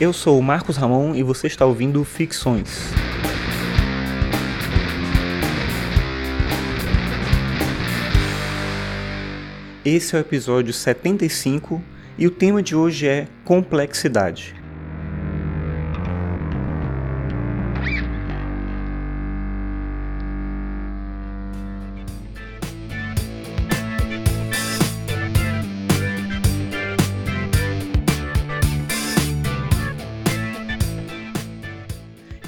Eu sou o Marcos Ramon e você está ouvindo Ficções. Esse é o episódio 75 e o tema de hoje é complexidade.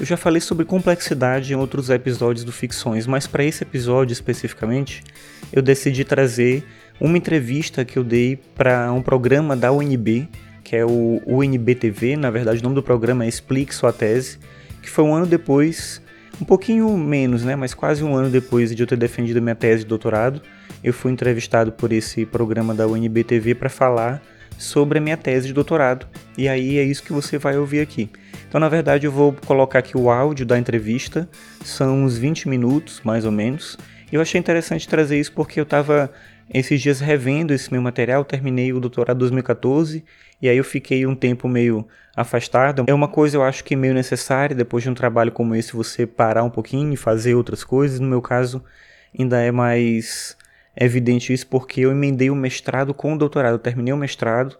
Eu já falei sobre complexidade em outros episódios do Ficções, mas para esse episódio especificamente, eu decidi trazer uma entrevista que eu dei para um programa da UNB, que é o UNB TV, na verdade o nome do programa é Explique Sua Tese, que foi um ano depois, um pouquinho menos, né, mas quase um ano depois de eu ter defendido minha tese de doutorado, eu fui entrevistado por esse programa da UNB TV para falar sobre a minha tese de doutorado. E aí é isso que você vai ouvir aqui. Então, na verdade, eu vou colocar aqui o áudio da entrevista, são uns 20 minutos, mais ou menos. Eu achei interessante trazer isso porque eu estava esses dias revendo esse meu material, terminei o doutorado em 2014 e aí eu fiquei um tempo meio afastado. É uma coisa eu acho que meio necessária depois de um trabalho como esse você parar um pouquinho e fazer outras coisas. No meu caso, ainda é mais é evidente isso porque eu emendei o mestrado com o doutorado. Eu terminei o mestrado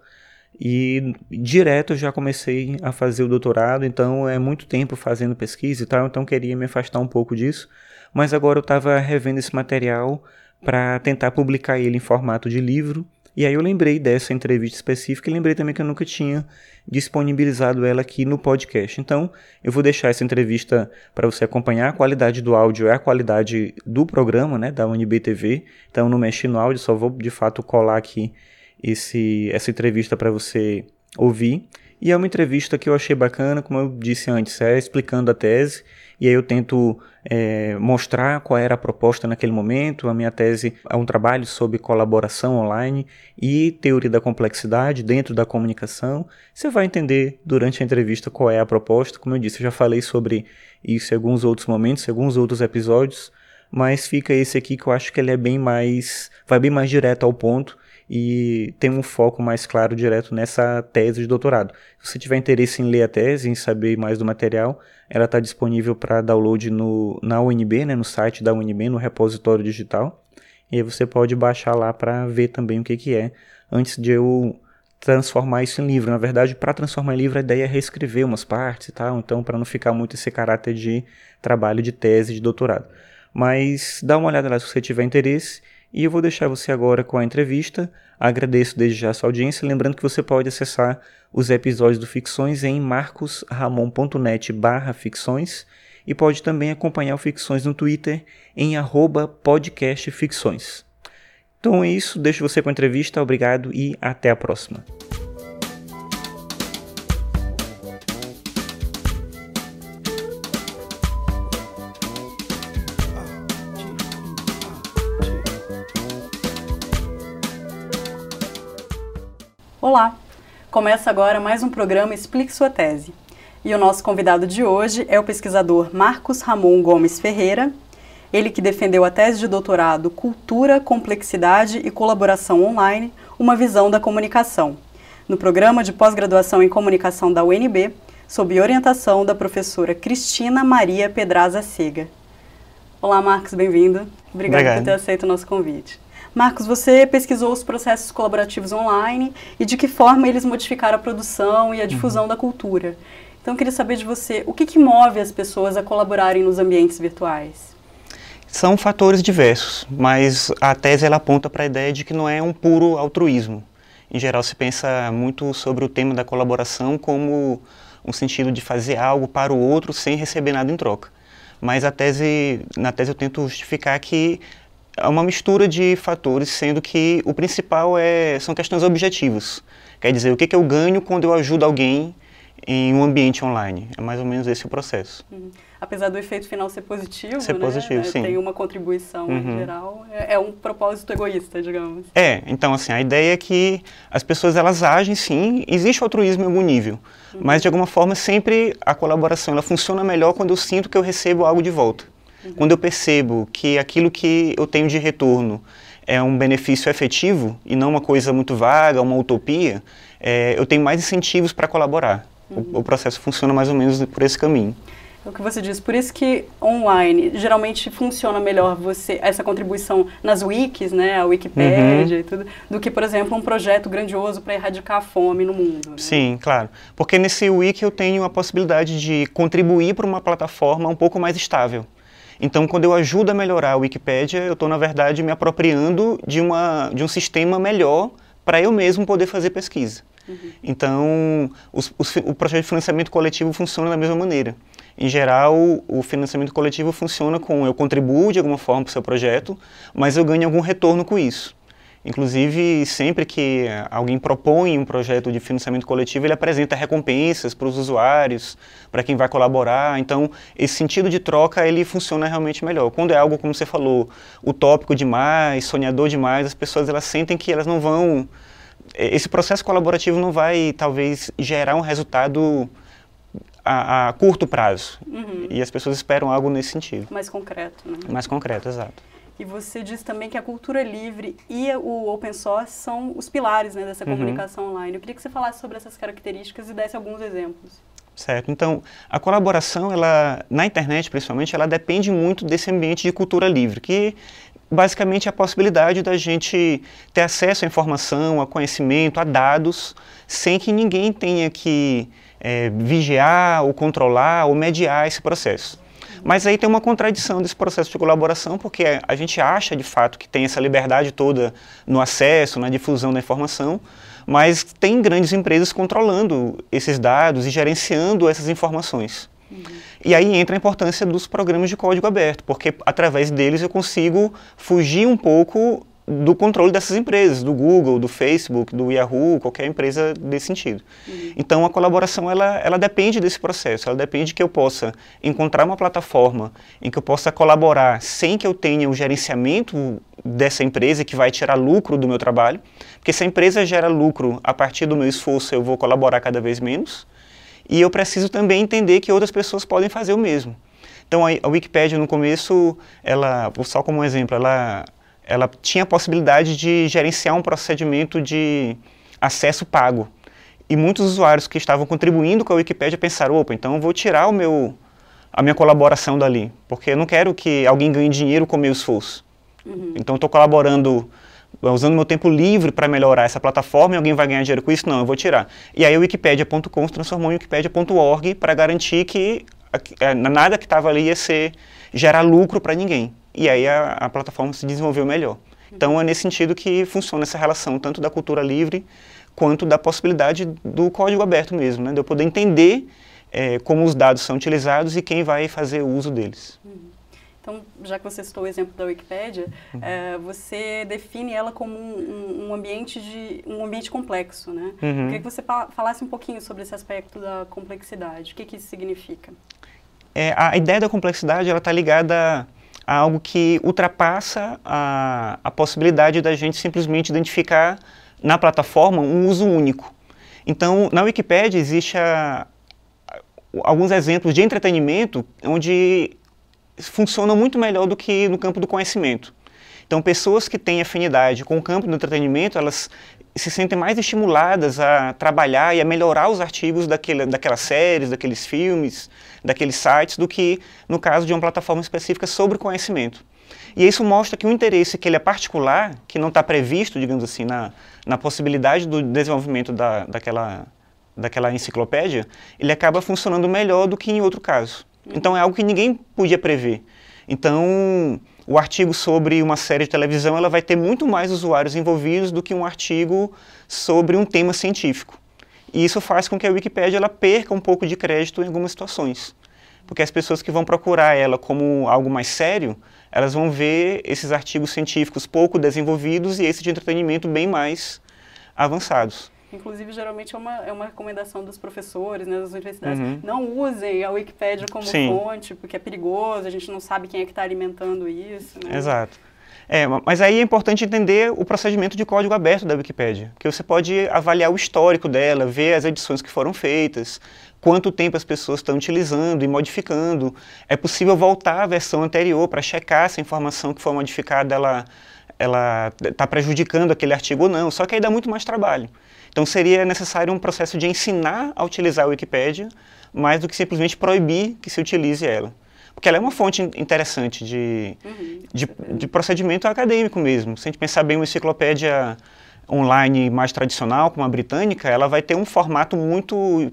e direto já comecei a fazer o doutorado, então é muito tempo fazendo pesquisa e tal, então queria me afastar um pouco disso. Mas agora eu estava revendo esse material para tentar publicar ele em formato de livro. E aí eu lembrei dessa entrevista específica e lembrei também que eu nunca tinha disponibilizado ela aqui no podcast. Então, eu vou deixar essa entrevista para você acompanhar. A qualidade do áudio é a qualidade do programa, né, da UNB TV. Então, não mexi no áudio, só vou de fato colar aqui esse, essa entrevista para você ouvir. E é uma entrevista que eu achei bacana, como eu disse antes, é explicando a tese e aí eu tento é, mostrar qual era a proposta naquele momento. A minha tese é um trabalho sobre colaboração online e teoria da complexidade dentro da comunicação. Você vai entender durante a entrevista qual é a proposta. Como eu disse, eu já falei sobre isso em alguns outros momentos, em alguns outros episódios, mas fica esse aqui que eu acho que ele é bem mais, vai bem mais direto ao ponto e tem um foco mais claro direto nessa tese de doutorado. Se você tiver interesse em ler a tese, em saber mais do material, ela está disponível para download no, na UNB, né, no site da UNB, no repositório digital. E aí você pode baixar lá para ver também o que, que é, antes de eu transformar isso em livro. Na verdade, para transformar em livro, a ideia é reescrever umas partes e tal, então para não ficar muito esse caráter de trabalho de tese de doutorado. Mas dá uma olhada lá se você tiver interesse e eu vou deixar você agora com a entrevista. Agradeço desde já a sua audiência, lembrando que você pode acessar os episódios do Ficções em marcosramon.net ficções e pode também acompanhar o Ficções no Twitter em podcastficções. Então é isso, deixo você com a entrevista, obrigado e até a próxima. Olá! Começa agora mais um programa Explique Sua Tese. E o nosso convidado de hoje é o pesquisador Marcos Ramon Gomes Ferreira, ele que defendeu a tese de doutorado Cultura, Complexidade e Colaboração Online, uma visão da comunicação, no programa de pós-graduação em comunicação da UNB, sob orientação da professora Cristina Maria Pedraza Sega. Olá, Marcos, bem-vindo. Obrigada Obrigado. por ter aceito o nosso convite. Marcos, você pesquisou os processos colaborativos online e de que forma eles modificaram a produção e a difusão uhum. da cultura. Então, eu queria saber de você, o que, que move as pessoas a colaborarem nos ambientes virtuais? São fatores diversos, mas a tese ela aponta para a ideia de que não é um puro altruísmo. Em geral, se pensa muito sobre o tema da colaboração como um sentido de fazer algo para o outro sem receber nada em troca. Mas a tese, na tese eu tento justificar que é uma mistura de fatores, sendo que o principal é, são questões objetivas. Quer dizer, o que, que eu ganho quando eu ajudo alguém em um ambiente online? É mais ou menos esse o processo. Uhum. Apesar do efeito final ser positivo, ser né? positivo, é, sim. tem uma contribuição uhum. em geral, é, é, um propósito egoísta, digamos. É, então assim, a ideia é que as pessoas elas agem sim, existe altruísmo em algum nível, uhum. mas de alguma forma sempre a colaboração ela funciona melhor quando eu sinto que eu recebo algo de volta. Uhum. Quando eu percebo que aquilo que eu tenho de retorno é um benefício efetivo e não uma coisa muito vaga, uma utopia, é, eu tenho mais incentivos para colaborar. Uhum. O, o processo funciona mais ou menos por esse caminho. É o que você diz. Por isso que online geralmente funciona melhor você essa contribuição nas wikis, né, a Wikipédia uhum. e tudo, do que, por exemplo, um projeto grandioso para erradicar a fome no mundo. Né? Sim, claro. Porque nesse wiki eu tenho a possibilidade de contribuir para uma plataforma um pouco mais estável. Então, quando eu ajudo a melhorar a Wikipédia, eu estou, na verdade, me apropriando de, uma, de um sistema melhor para eu mesmo poder fazer pesquisa. Uhum. Então, os, os, o projeto de financiamento coletivo funciona da mesma maneira. Em geral, o financiamento coletivo funciona com eu contribuo de alguma forma para o seu projeto, mas eu ganho algum retorno com isso. Inclusive, sempre que alguém propõe um projeto de financiamento coletivo, ele apresenta recompensas para os usuários, para quem vai colaborar. Então, esse sentido de troca, ele funciona realmente melhor. Quando é algo, como você falou, utópico demais, sonhador demais, as pessoas elas sentem que elas não vão... Esse processo colaborativo não vai, talvez, gerar um resultado a, a curto prazo. Uhum. E as pessoas esperam algo nesse sentido. Mais concreto, né? Mais concreto, exato. E você diz também que a cultura livre e o open source são os pilares né, dessa uhum. comunicação online. Eu queria que você falasse sobre essas características e desse alguns exemplos. Certo. Então, a colaboração, ela, na internet principalmente, ela depende muito desse ambiente de cultura livre, que basicamente é a possibilidade da gente ter acesso à informação, a conhecimento, a dados, sem que ninguém tenha que é, vigiar ou controlar ou mediar esse processo. Mas aí tem uma contradição desse processo de colaboração, porque a gente acha de fato que tem essa liberdade toda no acesso, na difusão da informação, mas tem grandes empresas controlando esses dados e gerenciando essas informações. Uhum. E aí entra a importância dos programas de código aberto, porque através deles eu consigo fugir um pouco do controle dessas empresas, do Google, do Facebook, do Yahoo, qualquer empresa desse sentido. Uhum. Então a colaboração ela, ela depende desse processo, ela depende que eu possa encontrar uma plataforma em que eu possa colaborar sem que eu tenha o gerenciamento dessa empresa que vai tirar lucro do meu trabalho, porque se a empresa gera lucro a partir do meu esforço eu vou colaborar cada vez menos, e eu preciso também entender que outras pessoas podem fazer o mesmo. Então a, a Wikipédia no começo, ela, só como um exemplo, ela ela tinha a possibilidade de gerenciar um procedimento de acesso pago. E muitos usuários que estavam contribuindo com a Wikipédia pensaram, opa, então eu vou tirar o meu, a minha colaboração dali, porque eu não quero que alguém ganhe dinheiro com o meu esforço. Uhum. Então estou colaborando, usando meu tempo livre para melhorar essa plataforma e alguém vai ganhar dinheiro com isso? Não, eu vou tirar. E aí o wikipedia.com se transformou em wikipedia.org para garantir que é, nada que estava ali ia ser gerar lucro para ninguém e aí a, a plataforma se desenvolveu melhor. Então é nesse sentido que funciona essa relação, tanto da cultura livre quanto da possibilidade do código aberto mesmo, né? de eu poder entender é, como os dados são utilizados e quem vai fazer o uso deles. Uhum. Então, já que você citou o exemplo da Wikipédia, uhum. é, você define ela como um, um, ambiente de um ambiente complexo, né? Uhum. Eu queria que você falasse um pouquinho sobre esse aspecto da complexidade. O que, que isso significa? É, a ideia da complexidade ela está ligada algo que ultrapassa a, a possibilidade da gente simplesmente identificar na plataforma um uso único. Então, na Wikipédia existe a, alguns exemplos de entretenimento onde funcionam muito melhor do que no campo do conhecimento. Então, pessoas que têm afinidade com o campo do entretenimento, elas se sentem mais estimuladas a trabalhar e a melhorar os artigos daquele, daquelas séries, daqueles filmes, daqueles sites, do que no caso de uma plataforma específica sobre conhecimento. E isso mostra que o interesse que ele é particular, que não está previsto, digamos assim, na, na possibilidade do desenvolvimento da, daquela, daquela enciclopédia, ele acaba funcionando melhor do que em outro caso. Então é algo que ninguém podia prever. Então, o artigo sobre uma série de televisão ela vai ter muito mais usuários envolvidos do que um artigo sobre um tema científico. E isso faz com que a Wikipédia ela perca um pouco de crédito em algumas situações. Porque as pessoas que vão procurar ela como algo mais sério, elas vão ver esses artigos científicos pouco desenvolvidos e esse de entretenimento bem mais avançados. Inclusive, geralmente é uma, é uma recomendação dos professores, né, das universidades. Uhum. Não usem a Wikipédia como Sim. fonte, porque é perigoso, a gente não sabe quem é que está alimentando isso. Né? Exato. É, mas aí é importante entender o procedimento de código aberto da Wikipédia, que você pode avaliar o histórico dela, ver as edições que foram feitas, quanto tempo as pessoas estão utilizando e modificando. É possível voltar à versão anterior para checar se a informação que foi modificada ela ela está prejudicando aquele artigo ou não, só que aí dá muito mais trabalho. Então seria necessário um processo de ensinar a utilizar a Wikipédia, mais do que simplesmente proibir que se utilize ela. Porque ela é uma fonte interessante de, uhum, de, de, procedimento acadêmico mesmo. Se a gente pensar bem uma enciclopédia online mais tradicional, como a britânica, ela vai ter um formato muito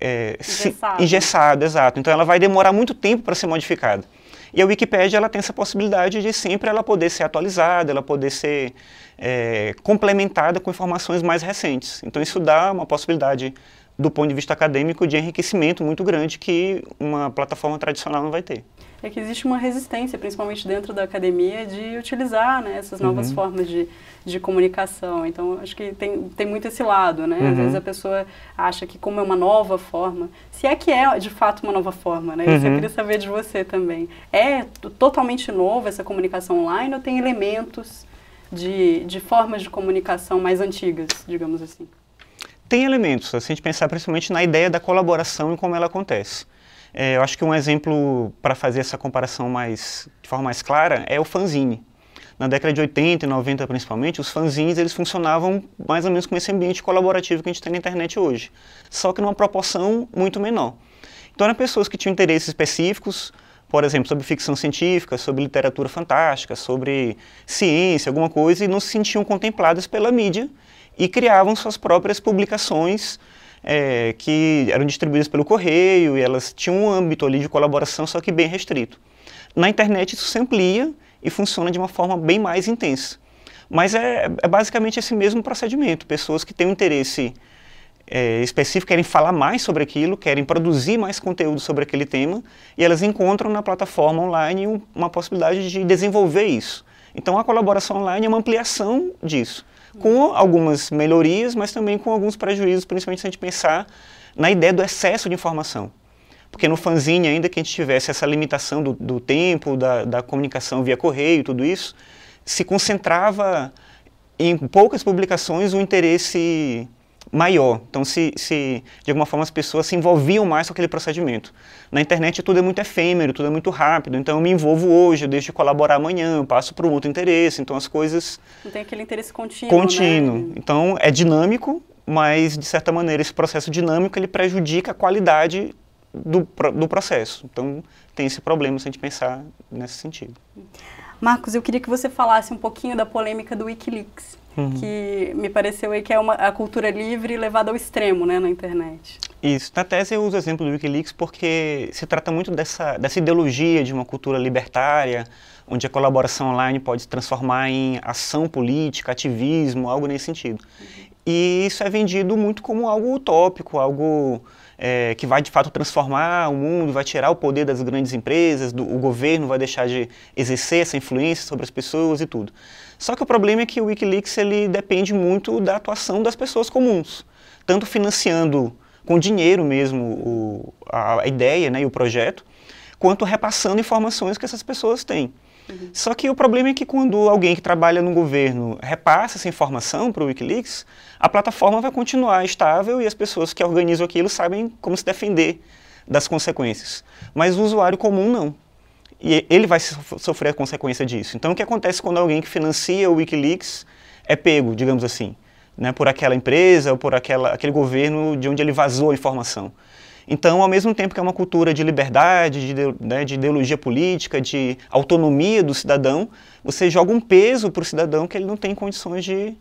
é, engessado. engessado, exato. Então ela vai demorar muito tempo para ser modificada. E a Wikipédia ela tem essa possibilidade de sempre ela poder ser atualizada, ela poder ser é, complementada com informações mais recentes. Então isso dá uma possibilidade do ponto de vista acadêmico de enriquecimento muito grande que uma plataforma tradicional não vai ter é que existe uma resistência, principalmente dentro da academia, de utilizar né, essas novas uhum. formas de, de comunicação. Então, acho que tem, tem muito esse lado, né? Uhum. Às vezes a pessoa acha que como é uma nova forma, se é que é de fato uma nova forma, né? Isso eu uhum. queria saber de você também. É totalmente novo essa comunicação online ou tem elementos de, de formas de comunicação mais antigas, digamos assim? Tem elementos, se a gente pensar principalmente na ideia da colaboração e como ela acontece. É, eu acho que um exemplo para fazer essa comparação mais, de forma mais clara é o fanzine. Na década de 80 e 90 principalmente, os fanzines eles funcionavam mais ou menos com esse ambiente colaborativo que a gente tem na internet hoje, só que numa proporção muito menor. Então eram pessoas que tinham interesses específicos, por exemplo, sobre ficção científica, sobre literatura fantástica, sobre ciência, alguma coisa, e não se sentiam contempladas pela mídia e criavam suas próprias publicações é, que eram distribuídas pelo correio e elas tinham um âmbito ali de colaboração, só que bem restrito. Na internet isso se amplia e funciona de uma forma bem mais intensa. Mas é, é basicamente esse mesmo procedimento. Pessoas que têm um interesse é, específico, querem falar mais sobre aquilo, querem produzir mais conteúdo sobre aquele tema, e elas encontram na plataforma online uma possibilidade de desenvolver isso. Então a colaboração online é uma ampliação disso com algumas melhorias, mas também com alguns prejuízos, principalmente se a gente pensar na ideia do excesso de informação. Porque no fanzine, ainda que a gente tivesse essa limitação do, do tempo, da, da comunicação via correio, tudo isso, se concentrava em poucas publicações o interesse maior. Então, se, se de alguma forma as pessoas se envolviam mais com aquele procedimento. Na internet tudo é muito efêmero, tudo é muito rápido. Então, eu me envolvo hoje, eu deixo de colaborar amanhã, eu passo para um outro interesse. Então, as coisas. Não tem aquele interesse contínuo. Contínuo. Né? Então, é dinâmico, mas de certa maneira esse processo dinâmico ele prejudica a qualidade do, do processo. Então, tem esse problema se a gente pensar nesse sentido. Marcos, eu queria que você falasse um pouquinho da polêmica do Wikileaks uhum. que me pareceu aí que é uma, a cultura livre levada ao extremo né, na internet. Isso. Na tese eu uso o exemplo do Wikileaks porque se trata muito dessa, dessa ideologia de uma cultura libertária, onde a colaboração online pode se transformar em ação política, ativismo, algo nesse sentido. Uhum. E isso é vendido muito como algo utópico, algo é, que vai de fato transformar o mundo, vai tirar o poder das grandes empresas, do, o governo vai deixar de exercer essa influência sobre as pessoas e tudo. Só que o problema é que o Wikileaks ele depende muito da atuação das pessoas comuns, tanto financiando com dinheiro mesmo o, a, ideia né, e o projeto, quanto repassando informações que essas pessoas têm. Uhum. Só que o problema é que quando alguém que trabalha no governo repassa essa informação para o Wikileaks, a plataforma vai continuar estável e as pessoas que organizam aquilo sabem como se defender das consequências. Mas o usuário comum não e ele vai sofrer a consequência disso. Então, o que acontece quando alguém que financia o Wikileaks é pego, digamos assim, né, por aquela empresa ou por aquela, aquele governo de onde ele vazou a informação? Então, ao mesmo tempo que é uma cultura de liberdade, de, né, de ideologia política, de autonomia do cidadão, você joga um peso para o cidadão que ele não tem condições de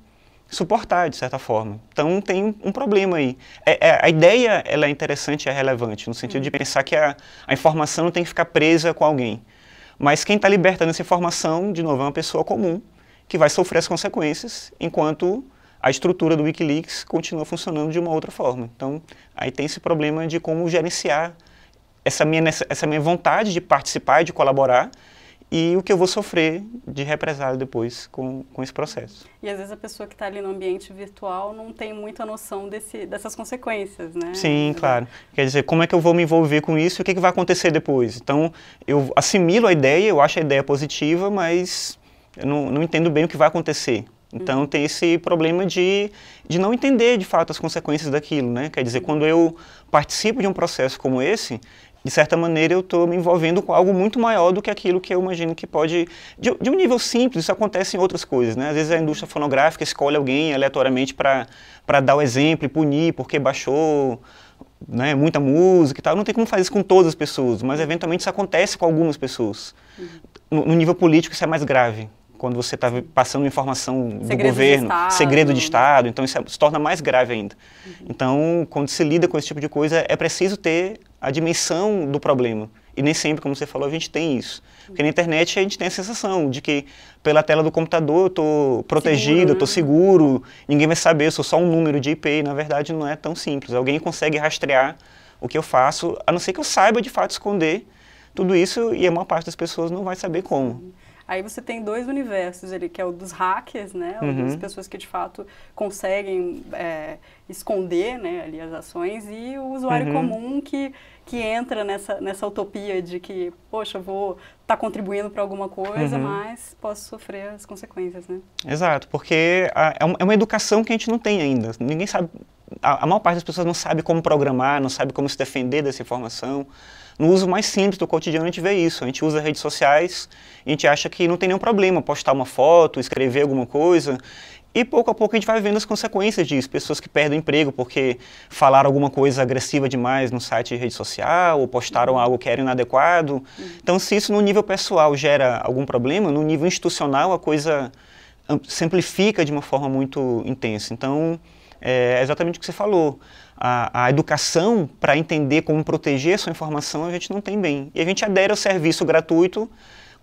suportar, de certa forma. Então, tem um problema aí. É, é, a ideia ela é interessante e é relevante, no sentido de pensar que a, a informação não tem que ficar presa com alguém. Mas quem está libertando essa informação, de novo, é uma pessoa comum que vai sofrer as consequências, enquanto a estrutura do Wikileaks continua funcionando de uma outra forma. Então, aí tem esse problema de como gerenciar essa minha, essa minha vontade de participar e de colaborar e o que eu vou sofrer de represália depois com, com esse processo. E às vezes a pessoa que está ali no ambiente virtual não tem muita noção desse, dessas consequências, né? Sim, claro. Quer dizer, como é que eu vou me envolver com isso e o que, que vai acontecer depois? Então, eu assimilo a ideia, eu acho a ideia positiva, mas eu não, não entendo bem o que vai acontecer. Então uhum. tem esse problema de, de não entender de fato as consequências daquilo, né? Quer dizer, quando eu participo de um processo como esse, de certa maneira eu estou me envolvendo com algo muito maior do que aquilo que eu imagino que pode. De, de, um nível simples, isso acontece em outras coisas, né? Às vezes a indústria fonográfica escolhe alguém aleatoriamente para dar o exemplo e punir porque baixou né, muita música e tal. Não tem como fazer isso com todas as pessoas, mas eventualmente isso acontece com algumas pessoas. Uhum. No, no nível político isso é mais grave quando você está passando informação do segredo governo, segredo de Estado, então isso é, se torna mais grave ainda. Uhum. Então, quando se lida com esse tipo de coisa, é preciso ter a dimensão do problema. E nem sempre, como você falou, a gente tem isso. Porque na internet a gente tem a sensação de que pela tela do computador eu estou protegido, estou seguro, seguro, ninguém vai saber, eu sou só um número de IP. E, na verdade, não é tão simples. Alguém consegue rastrear o que eu faço, a não ser que eu saiba de fato esconder tudo isso e a maior parte das pessoas não vai saber como. Aí você tem dois universos ali, que é o dos hackers, né? Uhum. Das pessoas que de fato conseguem é, esconder né, ali as ações e o usuário uhum. comum que, que entra nessa, nessa utopia de que, poxa, vou estar tá contribuindo para alguma coisa, uhum. mas posso sofrer as consequências, né? Exato, porque a, é, é uma educação que a gente não tem ainda. Ninguém sabe, a, a maior parte das pessoas não sabe como programar, não sabe como se defender dessa informação. No uso mais simples do cotidiano a gente vê isso. A gente usa redes sociais, a gente acha que não tem nenhum problema postar uma foto, escrever alguma coisa. E pouco a pouco a gente vai vendo as consequências disso. Pessoas que perdem emprego porque falaram alguma coisa agressiva demais no site de rede social ou postaram algo que era inadequado. Então, se isso no nível pessoal gera algum problema, no nível institucional a coisa simplifica de uma forma muito intensa. Então, é exatamente o que você falou a, a educação para entender como proteger a sua informação a gente não tem bem. E a gente adere ao serviço gratuito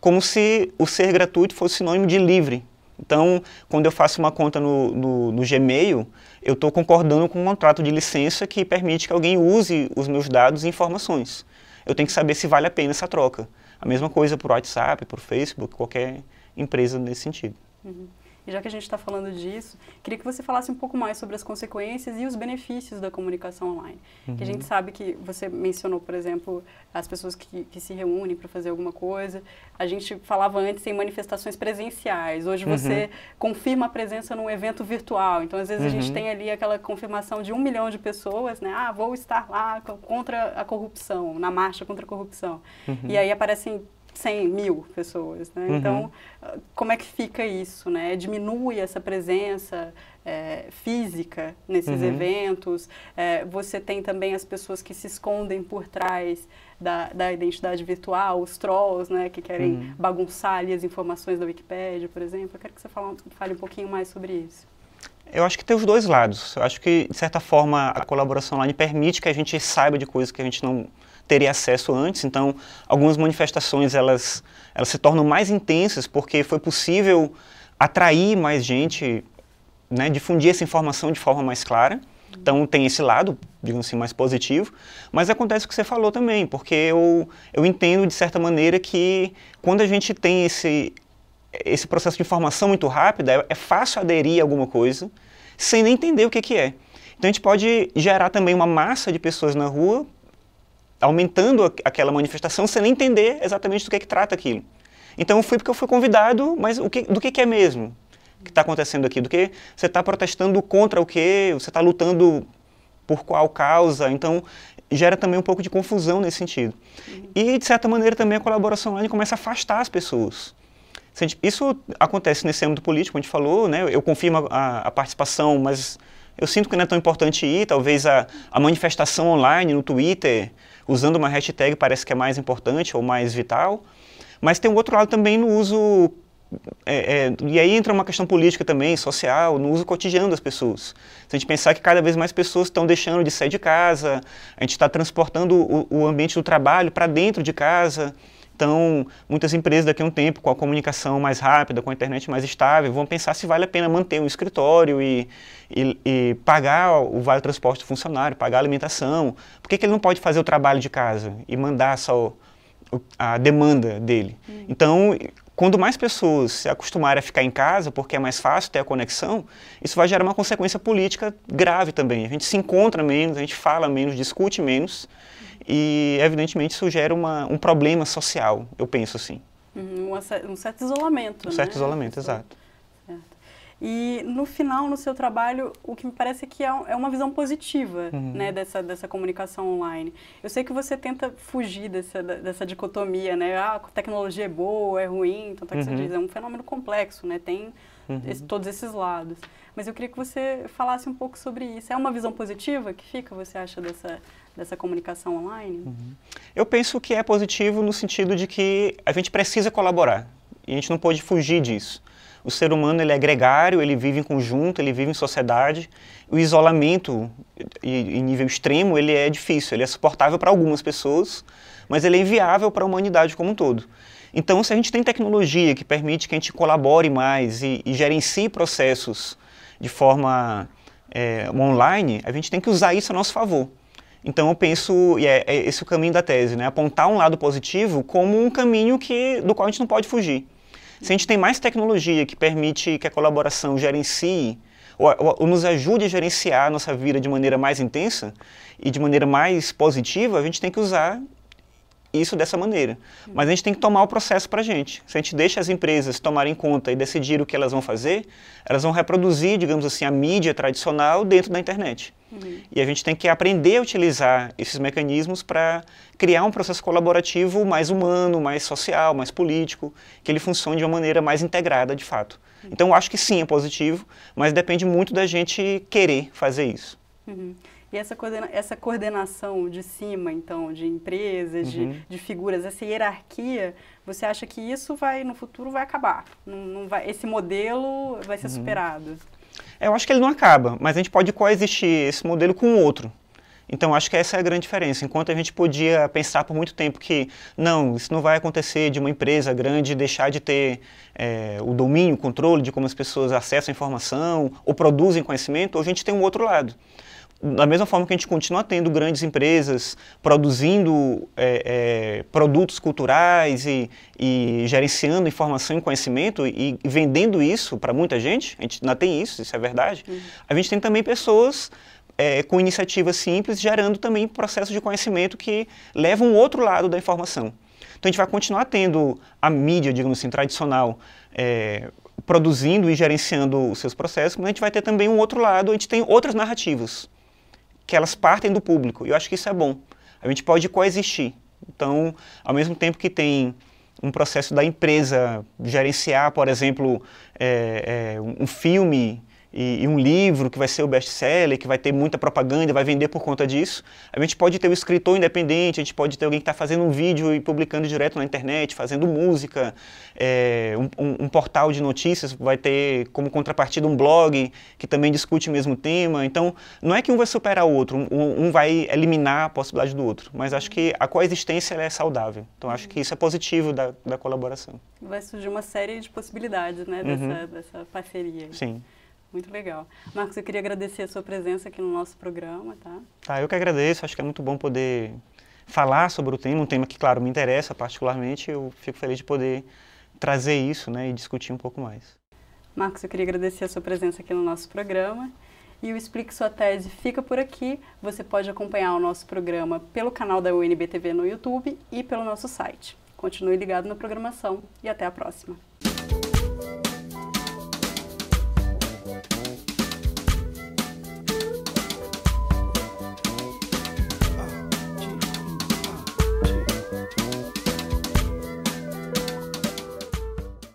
como se o ser gratuito fosse sinônimo de livre. Então, quando eu faço uma conta no, no, no Gmail, eu estou concordando com um contrato de licença que permite que alguém use os meus dados e informações. Eu tenho que saber se vale a pena essa troca. A mesma coisa para o WhatsApp, para o Facebook, qualquer empresa nesse sentido. Uhum. E já que a gente está falando disso, queria que você falasse um pouco mais sobre as consequências e os benefícios da comunicação online. Uhum. Que a gente sabe que você mencionou, por exemplo, as pessoas que, que se reúnem para fazer alguma coisa. A gente falava antes em manifestações presenciais. Hoje uhum. você confirma a presença num evento virtual. Então, às vezes, uhum. a gente uhum. tem ali aquela confirmação de um milhão de pessoas, né? Ah, vou estar lá contra a corrupção, na marcha contra a corrupção. Uhum. E aí aparecem 100 mil pessoas, né? Uhum. Então, como é que fica isso, né? Diminui essa presença é, física nesses uhum. eventos. É, você tem também as pessoas que se escondem por trás da, da identidade virtual, os trolls, né? Que querem uhum. bagunçar ali as informações da Wikipédia, por exemplo. Eu quero que você fale, fale um pouquinho mais sobre isso. Eu acho que tem os dois lados. Eu acho que, de certa forma, a colaboração online permite que a gente saiba de coisas que a gente não teria acesso antes. Então, algumas manifestações elas, elas se tornam mais intensas porque foi possível atrair mais gente, né, difundir essa informação de forma mais clara. Então tem esse lado, digamos assim, mais positivo, mas acontece o que você falou também, porque eu, eu entendo de certa maneira que quando a gente tem esse, esse processo de informação muito rápida, é, é fácil aderir a alguma coisa sem nem entender o que, que é. Então a gente pode gerar também uma massa de pessoas na rua aumentando aquela manifestação sem nem entender exatamente do que é que trata aquilo. Então eu fui porque eu fui convidado, mas o que, do que, que é mesmo que está acontecendo aqui? Do que você está protestando contra o quê? Você está lutando por qual causa? Então gera também um pouco de confusão nesse sentido. E de certa maneira também a colaboração online começa a afastar as pessoas. Isso acontece nesse âmbito político, a gente falou, né? eu confirmo a, a participação, mas eu sinto que não é tão importante ir, talvez a, a manifestação online no Twitter, usando uma hashtag parece que é mais importante ou mais vital. Mas tem um outro lado também no uso é, é, e aí entra uma questão política também, social, no uso cotidiano das pessoas. Se a gente pensar que cada vez mais pessoas estão deixando de sair de casa, a gente está transportando o, o, ambiente do trabalho para dentro de casa. Então, muitas empresas daqui a um tempo, com a comunicação mais rápida, com a internet mais estável, vão pensar se vale a pena manter um escritório e, e, e pagar o vale transporte do funcionário, pagar a alimentação. Por que, que ele não pode fazer o trabalho de casa e mandar só a demanda dele? Hum. Então, quando mais pessoas se acostumarem a ficar em casa, porque é mais fácil ter a conexão, isso vai gerar uma consequência política grave também. A gente se encontra menos, a gente fala menos, discute menos, e, evidentemente, isso gera uma, um problema social, eu penso assim. Uhum, um, um certo isolamento, Um né? certo isolamento, exato. E no final, no seu trabalho, o que me parece que é, é uma visão positiva uhum. né, dessa, dessa comunicação online. Eu sei que você tenta fugir dessa, dessa dicotomia, né? Ah, a tecnologia é boa, é ruim, então tá que uhum. você diz, é um fenômeno complexo, né? Tem uhum. esse, todos esses lados. Mas eu queria que você falasse um pouco sobre isso. É uma visão positiva que fica, você acha, dessa, dessa comunicação online? Uhum. Eu penso que é positivo no sentido de que a gente precisa colaborar e a gente não pode fugir disso. O ser humano ele é gregário, ele vive em conjunto, ele vive em sociedade. O isolamento em nível extremo ele é difícil, ele é suportável para algumas pessoas, mas ele é inviável para a humanidade como um todo. Então, se a gente tem tecnologia que permite que a gente colabore mais e, e gerencie processos de forma é, online, a gente tem que usar isso a nosso favor. Então eu penso, e é, é esse o caminho da tese, né? apontar um lado positivo como um caminho que, do qual a gente não pode fugir. Se a gente tem mais tecnologia que permite que a colaboração gerencie, ou, ou, ou, nos ajude a gerenciar a nossa vida de maneira mais intensa e de maneira mais positiva, a gente tem que usar isso dessa maneira. Mas a gente tem que tomar o processo para a gente. Se a gente deixa as empresas tomarem conta e decidir o que elas vão fazer, elas vão reproduzir, digamos assim, a mídia tradicional dentro da internet. Uhum. E a gente tem que aprender a utilizar esses mecanismos para criar um processo colaborativo mais humano, mais social, mais político, que ele funcione de uma maneira mais integrada de fato. Uhum. Então, acho que sim, é positivo, mas depende muito da gente querer fazer isso. Uhum. E essa, coordena essa coordenação de cima, então, de empresas, uhum. de, de figuras, essa hierarquia, você acha que isso vai, no futuro, vai acabar? Não, não vai, esse modelo vai ser uhum. superado? Eu acho que ele não acaba, mas a gente pode coexistir esse modelo com outro. Então, acho que essa é a grande diferença. Enquanto a gente podia pensar por muito tempo que, não, isso não vai acontecer de uma empresa grande deixar de ter é, o domínio, o controle de como as pessoas acessam a informação ou produzem conhecimento, hoje a gente tem um outro lado da mesma forma que a gente continua tendo grandes empresas produzindo é, é, produtos culturais e, e, gerenciando informação e conhecimento e, vendendo isso para muita gente, a gente ainda tem isso, isso é verdade, uhum. a gente tem também pessoas é, com iniciativas simples gerando também processos de conhecimento que levam um outro lado da informação. Então a gente vai continuar tendo a mídia, digamos assim, tradicional, é, produzindo e gerenciando os seus processos, mas a gente vai ter também um outro lado, a gente tem outras narrativas que elas partem do público. E eu acho que isso é bom. A gente pode coexistir. Então, ao mesmo tempo que tem um processo da empresa gerenciar, por exemplo, é, é, um filme e, e, um livro que vai ser o best-seller, que vai ter muita propaganda, vai vender por conta disso. A gente pode ter o escritor independente, a gente pode ter alguém que está fazendo um vídeo e publicando direto na internet, fazendo música, é, um, um, um, portal de notícias vai ter como contrapartida um blog que também discute o mesmo tema. Então, não é que um vai superar o outro, um, um vai eliminar a possibilidade do outro, mas acho que a coexistência é saudável. Então, acho que isso é positivo da, da colaboração. Vai surgir uma série de possibilidades né, dessa, uhum. dessa parceria. Sim. Muito legal. Marcos, eu queria agradecer a sua presença aqui no nosso programa, tá? Tá, eu que agradeço. Acho que é muito bom poder falar sobre o tema, um tema que, claro, me interessa particularmente. Eu fico feliz de poder trazer isso, né, e discutir um pouco mais. Marcos, eu queria agradecer a sua presença aqui no nosso programa. E o Explique Sua Tese fica por aqui. Você pode acompanhar o nosso programa pelo canal da UNBTV no YouTube e pelo nosso site. Continue ligado na programação e até a próxima.